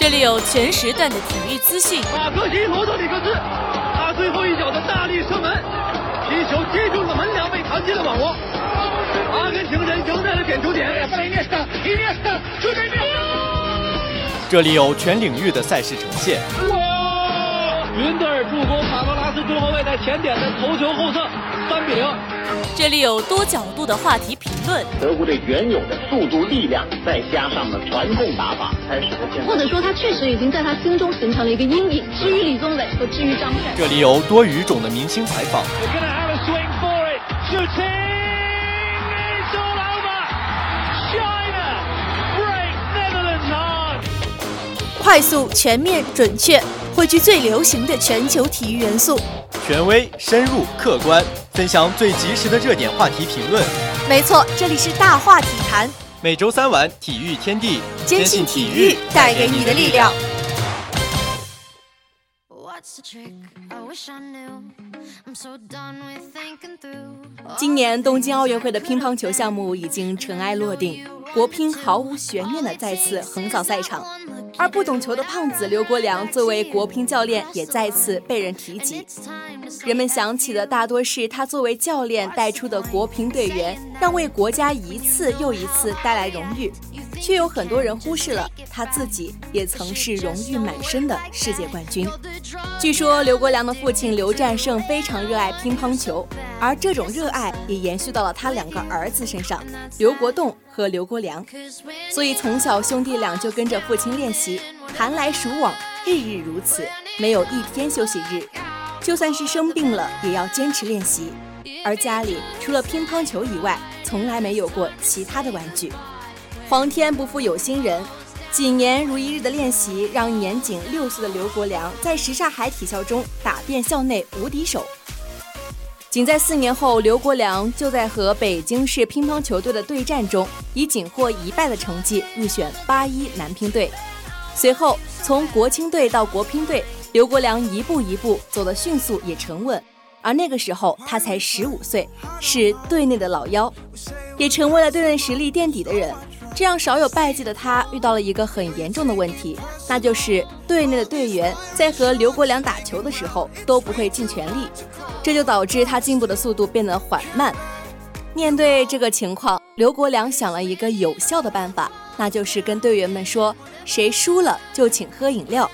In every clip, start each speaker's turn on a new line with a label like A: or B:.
A: 这里有全时段的体育资讯。
B: 马克西罗德里克斯，他最后一脚的大力射门，皮球击中了门梁，被弹进了网窝。阿根廷人赢在了点球点。
C: 这里有全领域的赛事呈现。
B: 哇！云德尔助攻卡罗拉斯中后卫在前点的头球后侧，三比零。
A: 这里有多角度的话题评论。
D: 德国队原有的速度、力量，再加上了传控打法，才使得现在。
E: 或者说，他确实已经在他心中形成了一个阴影。至于李宗伟和至于张帅，
C: 这里有多语种的明星采访。
A: 快速、全面、准确，汇聚最流行的全球体育元素。
C: 权威、深入、客观，分享最及时的热点话题评论。
A: 没错，这里是大话体坛。
C: 每周三晚，体育天地，
A: 坚信体育带给你的力量。今年东京奥运会的乒乓球项目已经尘埃落定，国乒毫无悬念的再次横扫赛场。而不懂球的胖子刘国梁作为国乒教练也再次被人提及，人们想起的大多是他作为教练带出的国乒队员，让为国家一次又一次带来荣誉，却有很多人忽视了他自己也曾是荣誉满身的世界冠军。据说刘国梁的父亲刘战胜非常热爱乒乓球，而这种热爱也延续到了他两个儿子身上，刘国栋。和刘国梁，所以从小兄弟俩就跟着父亲练习，寒来暑往，日日如此，没有一天休息日。就算是生病了，也要坚持练习。而家里除了乒乓球以外，从来没有过其他的玩具。皇天不负有心人，几年如一日的练习，让年仅六岁的刘国梁在什刹海体校中打遍校内无敌手。仅在四年后，刘国梁就在和北京市乒乓球队的对战中，以仅获一败的成绩入选八一男乒队。随后，从国青队到国乒队，刘国梁一步一步走得迅速也沉稳。而那个时候，他才十五岁，是队内的老幺，也成为了队内实力垫底的人。这样少有败绩的他，遇到了一个很严重的问题，那就是队内的队员在和刘国梁打球的时候都不会尽全力，这就导致他进步的速度变得缓慢。面对这个情况，刘国梁想了一个有效的办法，那就是跟队员们说，谁输了就请喝饮料。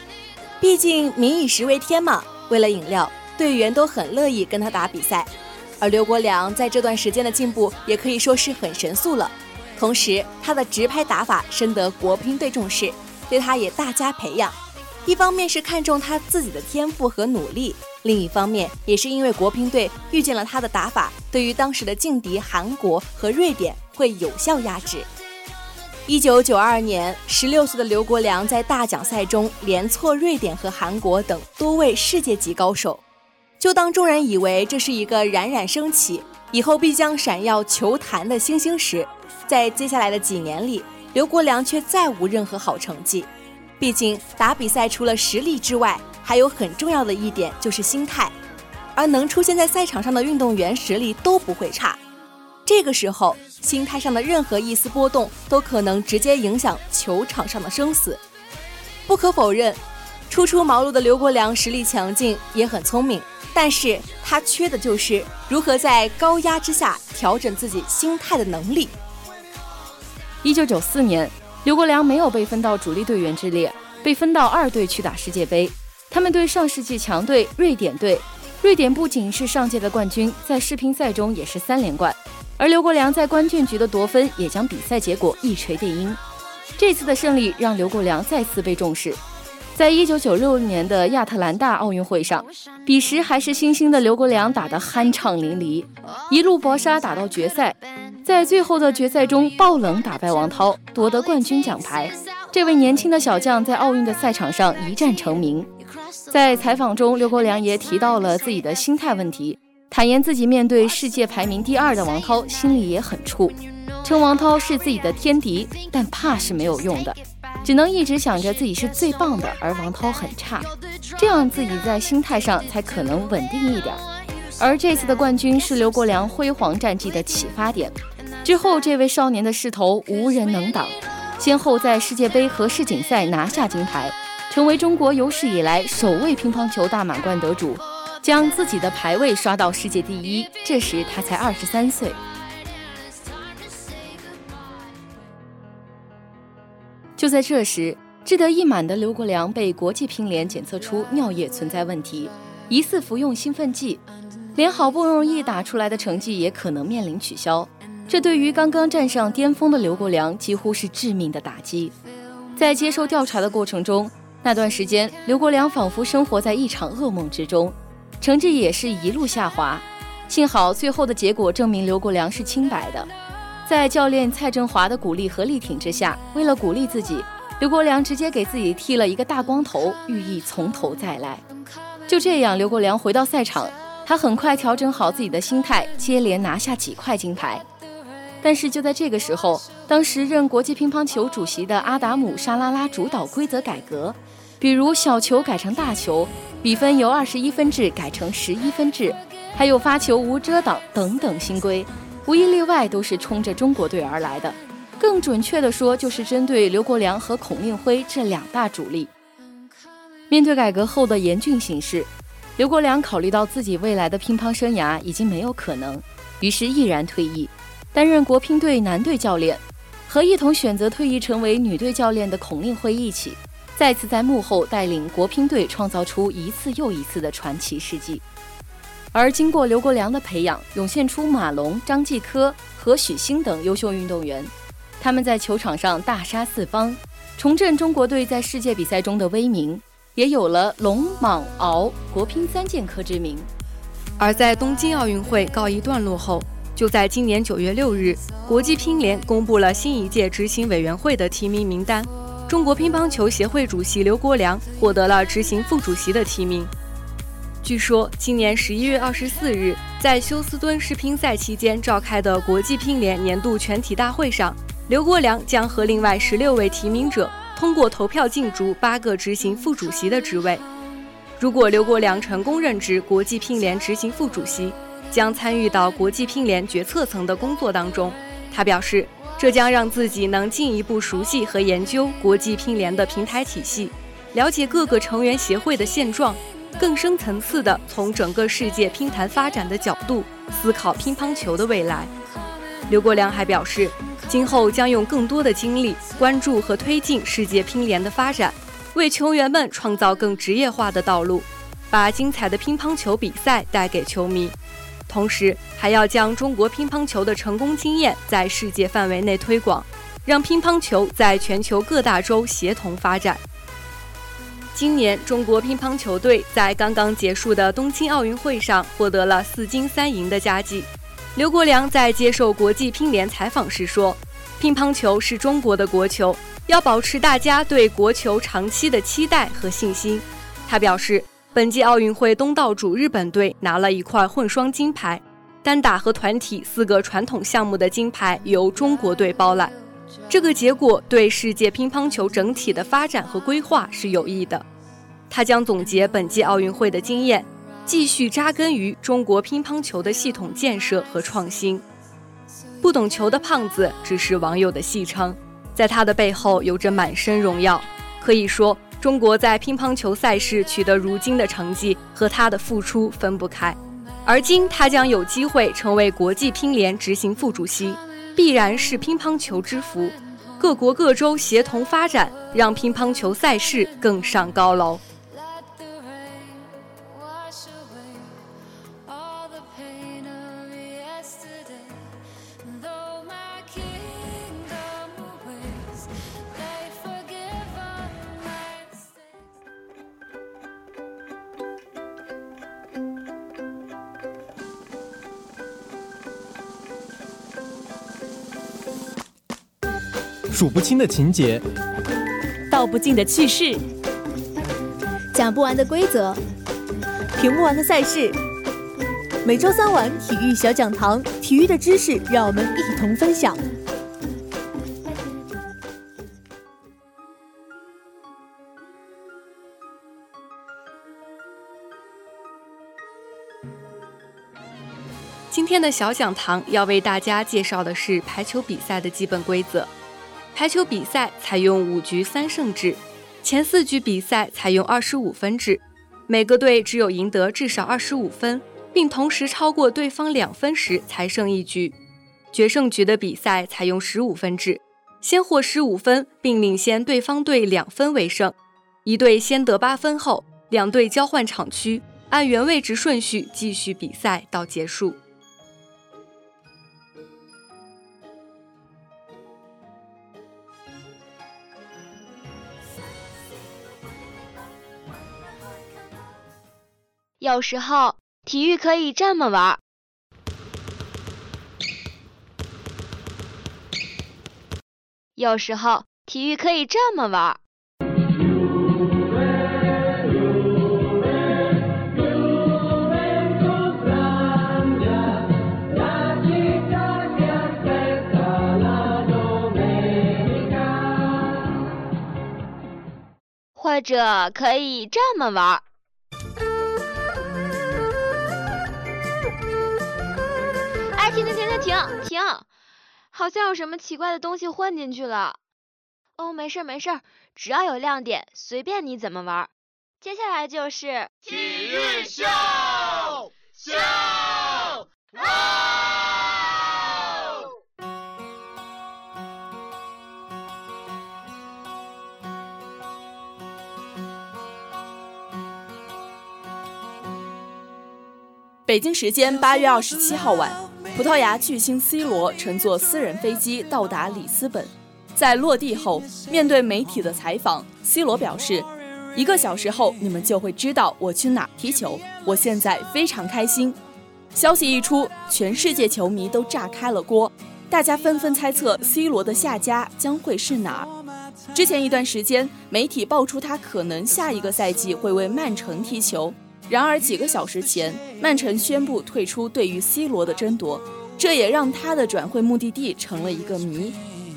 A: 毕竟民以食为天嘛，为了饮料，队员都很乐意跟他打比赛。而刘国梁在这段时间的进步，也可以说是很神速了。同时，他的直拍打法深得国乒队重视，对他也大加培养。一方面是看中他自己的天赋和努力，另一方面也是因为国乒队遇见了他的打法，对于当时的劲敌韩国和瑞典会有效压制。一九九二年，十六岁的刘国梁在大奖赛中连挫瑞典和韩国等多位世界级高手。就当众人以为这是一个冉冉升起，以后必将闪耀球坛的星星时，在接下来的几年里，刘国梁却再无任何好成绩。毕竟打比赛除了实力之外，还有很重要的一点就是心态。而能出现在赛场上的运动员实力都不会差。这个时候，心态上的任何一丝波动都可能直接影响球场上的生死。不可否认，初出茅庐的刘国梁实力强劲，也很聪明，但是他缺的就是如何在高压之下调整自己心态的能力。
F: 一九九四年，刘国梁没有被分到主力队员之列，被分到二队去打世界杯。他们对上世纪强队瑞典队，瑞典不仅是上届的冠军，在世乒赛中也是三连冠。而刘国梁在关键局的夺分也将比赛结果一锤定音。这次的胜利让刘国梁再次被重视。在一九九六年的亚特兰大奥运会上，彼时还是新星的刘国梁打得酣畅淋漓，一路搏杀打到决赛。在最后的决赛中，爆冷打败王涛，夺得冠军奖牌。这位年轻的小将在奥运的赛场上一战成名。在采访中，刘国梁也提到了自己的心态问题，坦言自己面对世界排名第二的王涛，心里也很怵，称王涛是自己的天敌，但怕是没有用的，只能一直想着自己是最棒的，而王涛很差，这样自己在心态上才可能稳定一点。而这次的冠军是刘国梁辉煌战绩的启发点。之后，这位少年的势头无人能挡。先后在世界杯和世锦赛拿下金牌，成为中国有史以来首位乒乓球大满贯得主，将自己的排位刷到世界第一。这时他才二十三岁。就在这时，志得意满的刘国梁被国际乒联检测出尿液存在问题，疑似服用兴奋剂，连好不容易打出来的成绩也可能面临取消。这对于刚刚站上巅峰的刘国梁几乎是致命的打击。在接受调查的过程中，那段时间刘国梁仿佛生活在一场噩梦之中，成绩也是一路下滑。幸好最后的结果证明刘国梁是清白的。在教练蔡振华的鼓励和力挺之下，为了鼓励自己，刘国梁直接给自己剃了一个大光头，寓意从头再来。就这样，刘国梁回到赛场，他很快调整好自己的心态，接连拿下几块金牌。但是就在这个时候，当时任国际乒乓球主席的阿达姆·沙拉拉主导规则改革，比如小球改成大球，比分由二十一分制改成十一分制，还有发球无遮挡等等新规，无一例外都是冲着中国队而来的。更准确的说，就是针对刘国梁和孔令辉这两大主力。面对改革后的严峻形势，刘国梁考虑到自己未来的乒乓生涯已经没有可能，于是毅然退役。担任国乒队男队教练，和一同选择退役成为女队教练的孔令辉一起，再次在幕后带领国乒队创造出一次又一次的传奇事迹。而经过刘国梁的培养，涌现出马龙、张继科和许昕等优秀运动员，他们在球场上大杀四方，重振中国队在世界比赛中的威名，也有了龙、蟒、敖国乒三剑客之名。
G: 而在东京奥运会告一段落后。就在今年九月六日，国际乒联公布了新一届执行委员会的提名名单。中国乒乓球协会主席刘国梁获得了执行副主席的提名。据说，今年十一月二十四日，在休斯敦世乒赛期间召开的国际乒联年度全体大会上，刘国梁将和另外十六位提名者通过投票竞逐八个执行副主席的职位。如果刘国梁成功任职国际乒联执行副主席，将参与到国际乒联决策层的工作当中。他表示，这将让自己能进一步熟悉和研究国际乒联的平台体系，了解各个成员协会的现状，更深层次地从整个世界乒坛发展的角度思考乒乓球的未来。刘国梁还表示，今后将用更多的精力关注和推进世界乒联的发展，为球员们创造更职业化的道路，把精彩的乒乓球比赛带给球迷。同时，还要将中国乒乓球的成功经验在世界范围内推广，让乒乓球在全球各大洲协同发展。今年，中国乒乓球队在刚刚结束的东京奥运会上获得了四金三银的佳绩。刘国梁在接受国际乒联采访时说：“乒乓球是中国的国球，要保持大家对国球长期的期待和信心。”他表示。本届奥运会东道主日本队拿了一块混双金牌，单打和团体四个传统项目的金牌由中国队包揽。这个结果对世界乒乓球整体的发展和规划是有益的。他将总结本届奥运会的经验，继续扎根于中国乒乓球的系统建设和创新。不懂球的胖子只是网友的戏称，在他的背后有着满身荣耀，可以说。中国在乒乓球赛事取得如今的成绩，和他的付出分不开。而今他将有机会成为国际乒联执行副主席，必然是乒乓球之福。各国各州协同发展，让乒乓球赛事更上高楼。
C: 数不清的情节，
G: 道不尽的趣事，
H: 讲不完的规则，评不完的赛事。每周三晚体育小讲堂，体育的知识让我们一同分享。
G: 今天的小讲堂要为大家介绍的是排球比赛的基本规则。
I: 排球比赛采用五局三胜制，前四局比赛采用二十五分制，每个队只有赢得至少二十五分，并同时超过对方两分时才胜一局。决胜局的比赛采用十五分制，先获十五分并领先对方队两分为胜。一队先得八分后，两队交换场区，按原位置顺序继续比赛到结束。
J: 有时候体育可以这么玩。有时候体育可以这么玩。或者可以这么玩儿。停停！好像有什么奇怪的东西混进去了。哦，没事没事，只要有亮点，随便你怎么玩。接下来就是
B: 体育秀秀。
I: 北京时间八月二十七号晚，葡萄牙巨星 C 罗乘坐私人飞机到达里斯本。在落地后，面对媒体的采访，C 罗表示：“一个小时后，你们就会知道我去哪踢球。我现在非常开心。”消息一出，全世界球迷都炸开了锅，大家纷纷猜测 C 罗的下家将会是哪儿。之前一段时间，媒体爆出他可能下一个赛季会为曼城踢球。然而几个小时前，曼城宣布退出对于 C 罗的争夺，这也让他的转会目的地成了一个谜。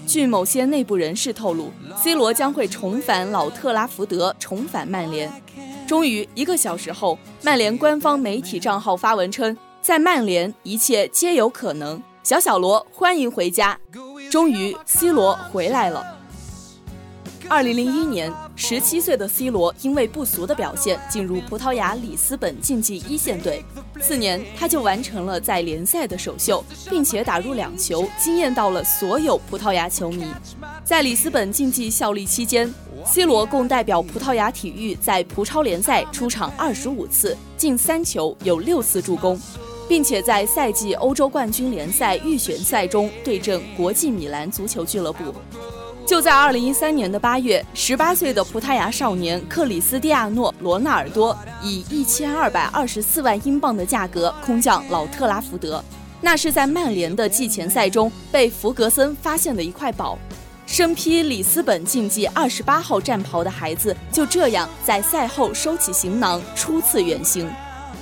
I: 据某些内部人士透露，C 罗将会重返老特拉福德，重返曼联。终于，一个小时后，曼联官方媒体账号发文称，在曼联一切皆有可能。小小罗，欢迎回家！终于，C 罗回来了。二零零一年，十七岁的 C 罗因为不俗的表现进入葡萄牙里斯本竞技一线队。次年，他就完成了在联赛的首秀，并且打入两球，惊艳到了所有葡萄牙球迷。在里斯本竞技效力期间，C 罗共代表葡萄牙体育在葡超联赛出场二十五次，进三球，有六次助攻，并且在赛季欧洲冠军联赛预选赛中对阵国际米兰足球俱乐部。就在二零一三年的八月，十八岁的葡萄牙少年克里斯蒂亚诺·罗纳尔多以一千二百二十四万英镑的价格空降老特拉福德。那是在曼联的季前赛中被弗格森发现的一块宝。身披里斯本竞技二十八号战袍的孩子就这样在赛后收起行囊，初次远行。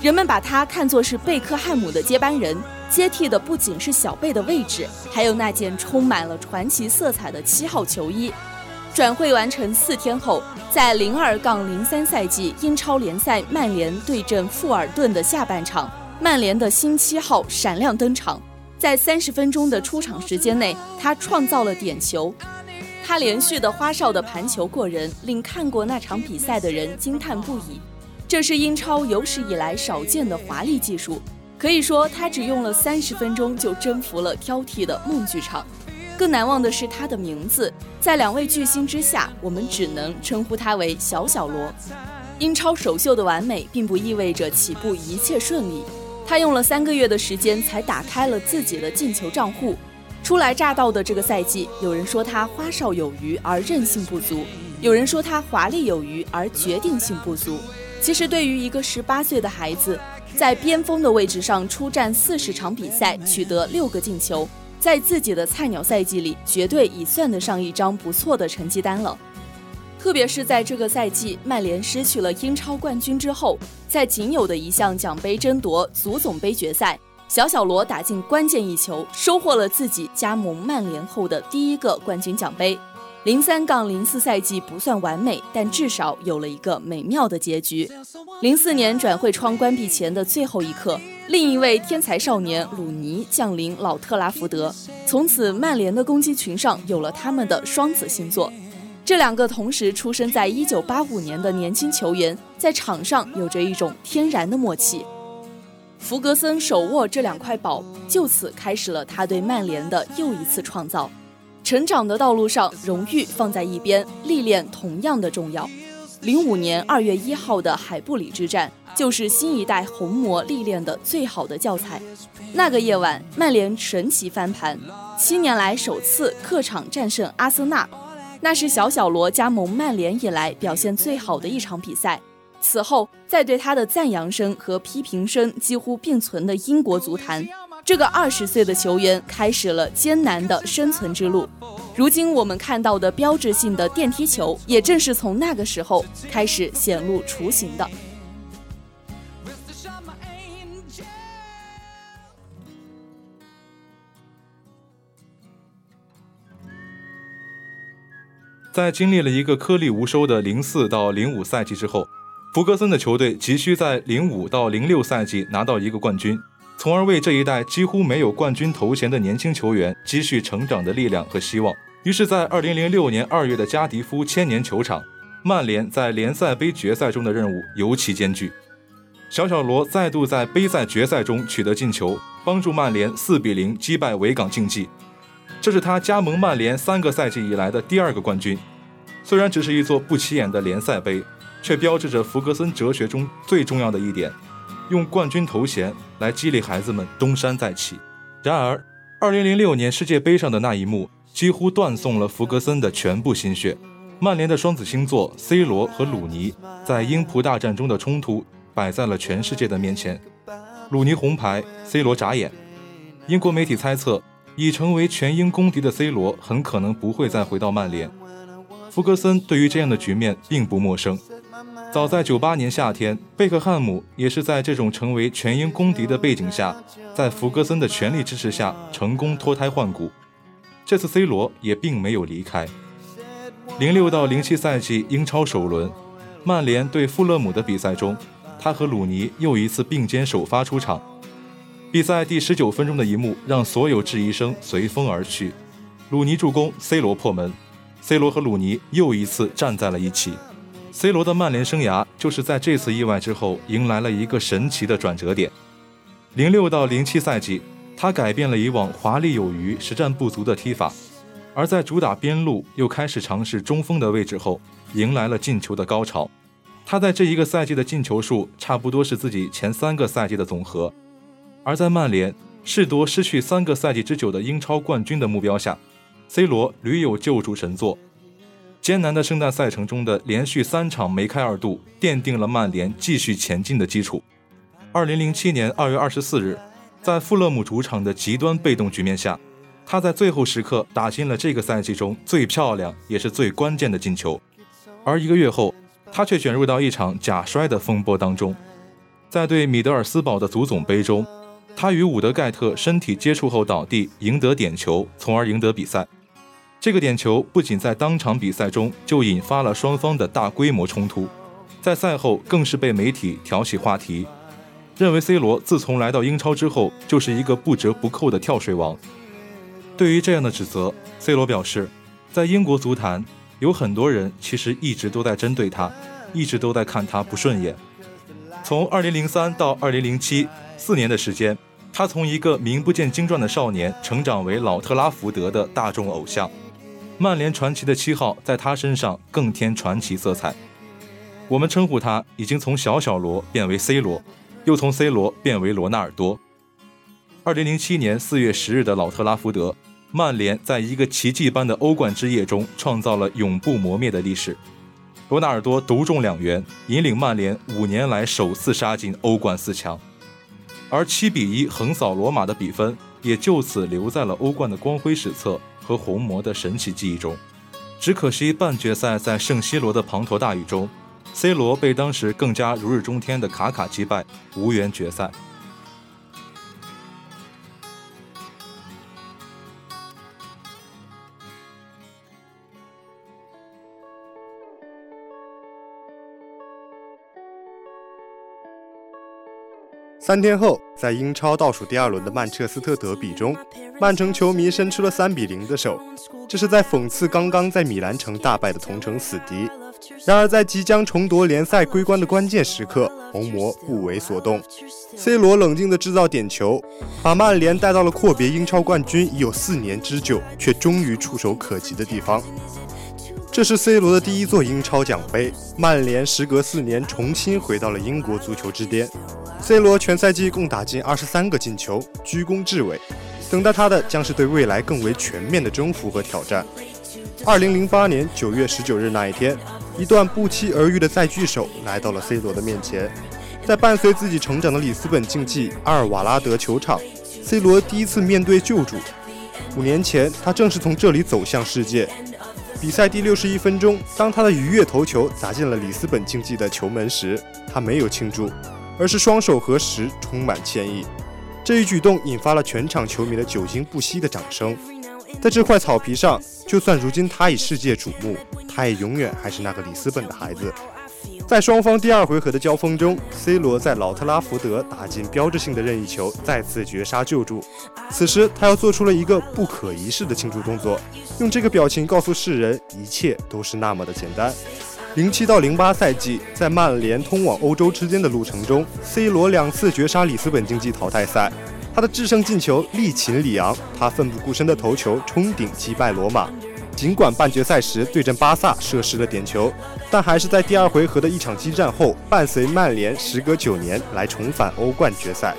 I: 人们把他看作是贝克汉姆的接班人。接替的不仅是小贝的位置，还有那件充满了传奇色彩的七号球衣。转会完成四天后，在零二杠零三赛季英超联赛曼联对阵富尔顿的下半场，曼联的新七号闪亮登场。在三十分钟的出场时间内，他创造了点球。他连续的花哨的盘球过人，令看过那场比赛的人惊叹不已。这是英超有史以来少见的华丽技术。可以说，他只用了三十分钟就征服了挑剔的梦剧场。更难忘的是他的名字，在两位巨星之下，我们只能称呼他为小小罗。英超首秀的完美，并不意味着起步一切顺利。他用了三个月的时间才打开了自己的进球账户。初来乍到的这个赛季，有人说他花哨有余而韧性不足，有人说他华丽有余而决定性不足。其实，对于一个十八岁的孩子，在边锋的位置上出战四十场比赛，取得六个进球，在自己的菜鸟赛季里，绝对已算得上一张不错的成绩单了。特别是在这个赛季，曼联失去了英超冠军之后，在仅有的一项奖杯争夺足总杯决赛，小小罗打进关键一球，收获了自己加盟曼联后的第一个冠军奖杯。零三杠零四赛季不算完美，但至少有了一个美妙的结局。零四年转会窗关闭前的最后一刻，另一位天才少年鲁尼降临老特拉福德，从此曼联的攻击群上有了他们的双子星座。这两个同时出生在一九八五年的年轻球员，在场上有着一种天然的默契。弗格森手握这两块宝，就此开始了他对曼联的又一次创造。成长的道路上，荣誉放在一边，历练同样的重要。零五年二月一号的海布里之战，就是新一代红魔历练的最好的教材。那个夜晚，曼联神奇翻盘，七年来首次客场战胜阿森纳，那是小小罗加盟曼联以来表现最好的一场比赛。此后，在对他的赞扬声和批评声几乎并存的英国足坛。这个二十岁的球员开始了艰难的生存之路。如今我们看到的标志性的电梯球，也正是从那个时候开始显露雏形的。
K: 在经历了一个颗粒无收的零四到零五赛季之后，福格森的球队急需在零五到零六赛季拿到一个冠军。从而为这一代几乎没有冠军头衔的年轻球员积蓄成长的力量和希望。于是，在二零零六年二月的加迪夫千年球场，曼联在联赛杯决赛中的任务尤其艰巨。小小罗再度在杯赛决赛中取得进球，帮助曼联四比零击败维港竞技。这是他加盟曼联三个赛季以来的第二个冠军。虽然只是一座不起眼的联赛杯，却标志着福格森哲学中最重要的一点。用冠军头衔来激励孩子们东山再起。然而，2006年世界杯上的那一幕几乎断送了弗格森的全部心血。曼联的双子星座 C 罗和鲁尼在英葡大战中的冲突摆在了全世界的面前。鲁尼红牌，C 罗眨眼。英国媒体猜测，已成为全英公敌的 C 罗很可能不会再回到曼联。弗格森对于这样的局面并不陌生。早在九八年夏天，贝克汉姆也是在这种成为全英公敌的背景下，在弗格森的全力支持下成功脱胎换骨。这次 C 罗也并没有离开。零六到零七赛季英超首轮，曼联对富勒姆的比赛中，他和鲁尼又一次并肩首发出场。比赛第十九分钟的一幕让所有质疑声随风而去。鲁尼助攻，C 罗破门，C 罗和鲁尼又一次站在了一起。C 罗的曼联生涯就是在这次意外之后迎来了一个神奇的转折点。零六到零七赛季，他改变了以往华丽有余、实战不足的踢法，而在主打边路又开始尝试中锋的位置后，迎来了进球的高潮。他在这一个赛季的进球数差不多是自己前三个赛季的总和。而在曼联试夺失去三个赛季之久的英超冠军的目标下，C 罗屡有救主神作。艰难的圣诞赛程中的连续三场梅开二度，奠定了曼联继续前进的基础。二零零七年二月二十四日，在富勒姆主场的极端被动局面下，他在最后时刻打进了这个赛季中最漂亮也是最关键的进球。而一个月后，他却卷入到一场假摔的风波当中。在对米德尔斯堡的足总杯中，他与伍德盖特身体接触后倒地，赢得点球，从而赢得比赛。这个点球不仅在当场比赛中就引发了双方的大规模冲突，在赛后更是被媒体挑起话题，认为 C 罗自从来到英超之后就是一个不折不扣的跳水王。对于这样的指责，C 罗表示，在英国足坛有很多人其实一直都在针对他，一直都在看他不顺眼。从2003到2007四年的时间，他从一个名不见经传的少年成长为老特拉福德的大众偶像。曼联传奇的七号在他身上更添传奇色彩。我们称呼他已经从小小罗变为 C 罗，又从 C 罗变为罗纳尔多。二零零七年四月十日的老特拉福德，曼联在一个奇迹般的欧冠之夜中创造了永不磨灭的历史。罗纳尔多独中两元，引领曼联五年来首次杀进欧冠四强，而七比一横扫罗马的比分也就此留在了欧冠的光辉史册。和红魔的神奇记忆中，只可惜半决赛在圣西罗的滂沱大雨中，C 罗被当时更加如日中天的卡卡击败，无缘决赛。
L: 三天后，在英超倒数第二轮的曼彻斯特德比中，曼城球迷伸出了三比零的手，这是在讽刺刚刚在米兰城大败的同城死敌。然而，在即将重夺联赛桂冠的关键时刻，红魔不为所动。C 罗冷静地制造点球，把曼联带到了阔别英超冠军已有四年之久，却终于触手可及的地方。这是 C 罗的第一座英超奖杯，曼联时隔四年重新回到了英国足球之巅。C 罗全赛季共打进二十三个进球，居功至伟。等待他的将是对未来更为全面的征服和挑战。二零零八年九月十九日那一天，一段不期而遇的再聚首来到了 C 罗的面前。在伴随自己成长的里斯本竞技阿尔瓦拉德球场，C 罗第一次面对旧主。五年前，他正是从这里走向世界。比赛第六十一分钟，当他的鱼跃头球砸进了里斯本竞技的球门时，他没有庆祝，而是双手合十，充满歉意。这一举动引发了全场球迷的久经不息的掌声。在这块草皮上，就算如今他已世界瞩目，他也永远还是那个里斯本的孩子。在双方第二回合的交锋中，C 罗在老特拉福德打进标志性的任意球，再次绝杀救助。此时，他又做出了一个不可一世的庆祝动作，用这个表情告诉世人，一切都是那么的简单。零七到零八赛季，在曼联通往欧洲之间的路程中，C 罗两次绝杀里斯本竞技淘汰赛，他的制胜进球力擒里昂，他奋不顾身的头球冲顶击败罗马。尽管半决赛时对阵巴萨射失了点球，但还是在第二回合的一场激战后，伴随曼联时隔九年来重返欧冠决赛。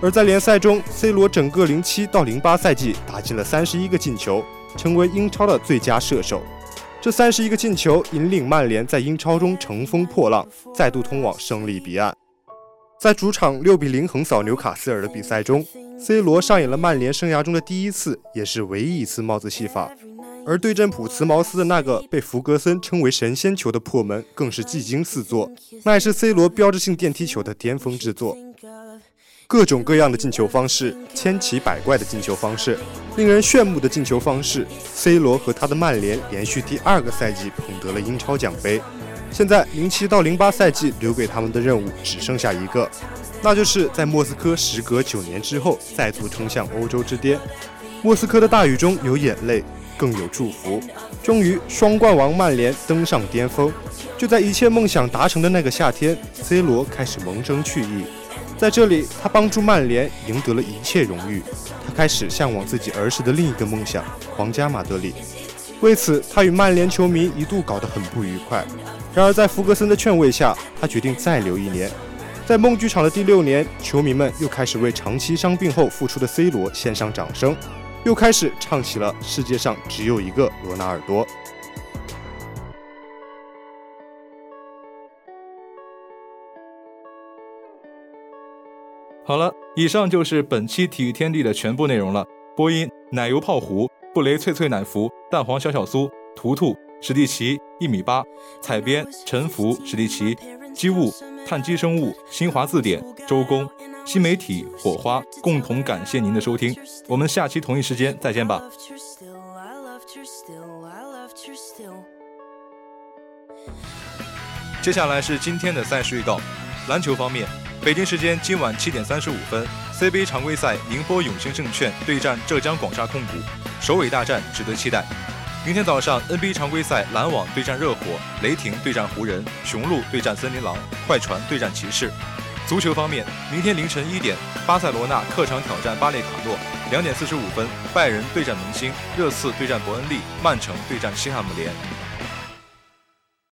L: 而在联赛中，C 罗整个零七到零八赛季打进了三十一个进球，成为英超的最佳射手。这三十一个进球引领曼联在英超中乘风破浪，再度通往胜利彼岸。在主场六比零横扫纽卡斯尔的比赛中，C 罗上演了曼联生涯中的第一次，也是唯一一次帽子戏法。而对阵普茨茅斯的那个被弗格森称为神仙球的破门，更是技惊四座，那也是 C 罗标志性电梯球的巅峰之作。各种各样的进球方式，千奇百怪的进球方式，令人炫目的进球方式，C 罗和他的曼联连续第二个赛季捧得了英超奖杯。现在，零七到零八赛季留给他们的任务只剩下一个，那就是在莫斯科时隔九年之后再度冲向欧洲之巅。莫斯科的大雨中有眼泪。更有祝福。终于，双冠王曼联登上巅峰。就在一切梦想达成的那个夏天，C 罗开始萌生去意。在这里，他帮助曼联赢得了一切荣誉。他开始向往自己儿时的另一个梦想——皇家马德里。为此，他与曼联球迷一度搞得很不愉快。然而，在弗格森的劝慰下，他决定再留一年。在梦剧场的第六年，球迷们又开始为长期伤病后复出的 C 罗献上掌声。又开始唱起了世界上只有一个罗纳尔多。
K: 好了，以上就是本期体育天地的全部内容了。播音：奶油泡芙、布雷脆脆奶芙、蛋黄小小酥、图图、史蒂奇、一米八、采编：陈福、史蒂奇、机物、碳基生物、新华字典、周公。新媒体火花共同感谢您的收听，我们下期同一时间再见吧。接下来是今天的赛事预告。篮球方面，北京时间今晚七点三十五分，CBA 常规赛宁波永兴证券对战浙江广厦控股，首尾大战值得期待。明天早上 NBA 常规赛篮网对战热火，雷霆对战湖人，雄鹿对战森林狼，快船对战骑士。足球方面，明天凌晨一点，巴塞罗那客场挑战巴列卡诺；两点四十五分，拜仁对战明星，热刺对战伯恩利，曼城对战西汉姆联。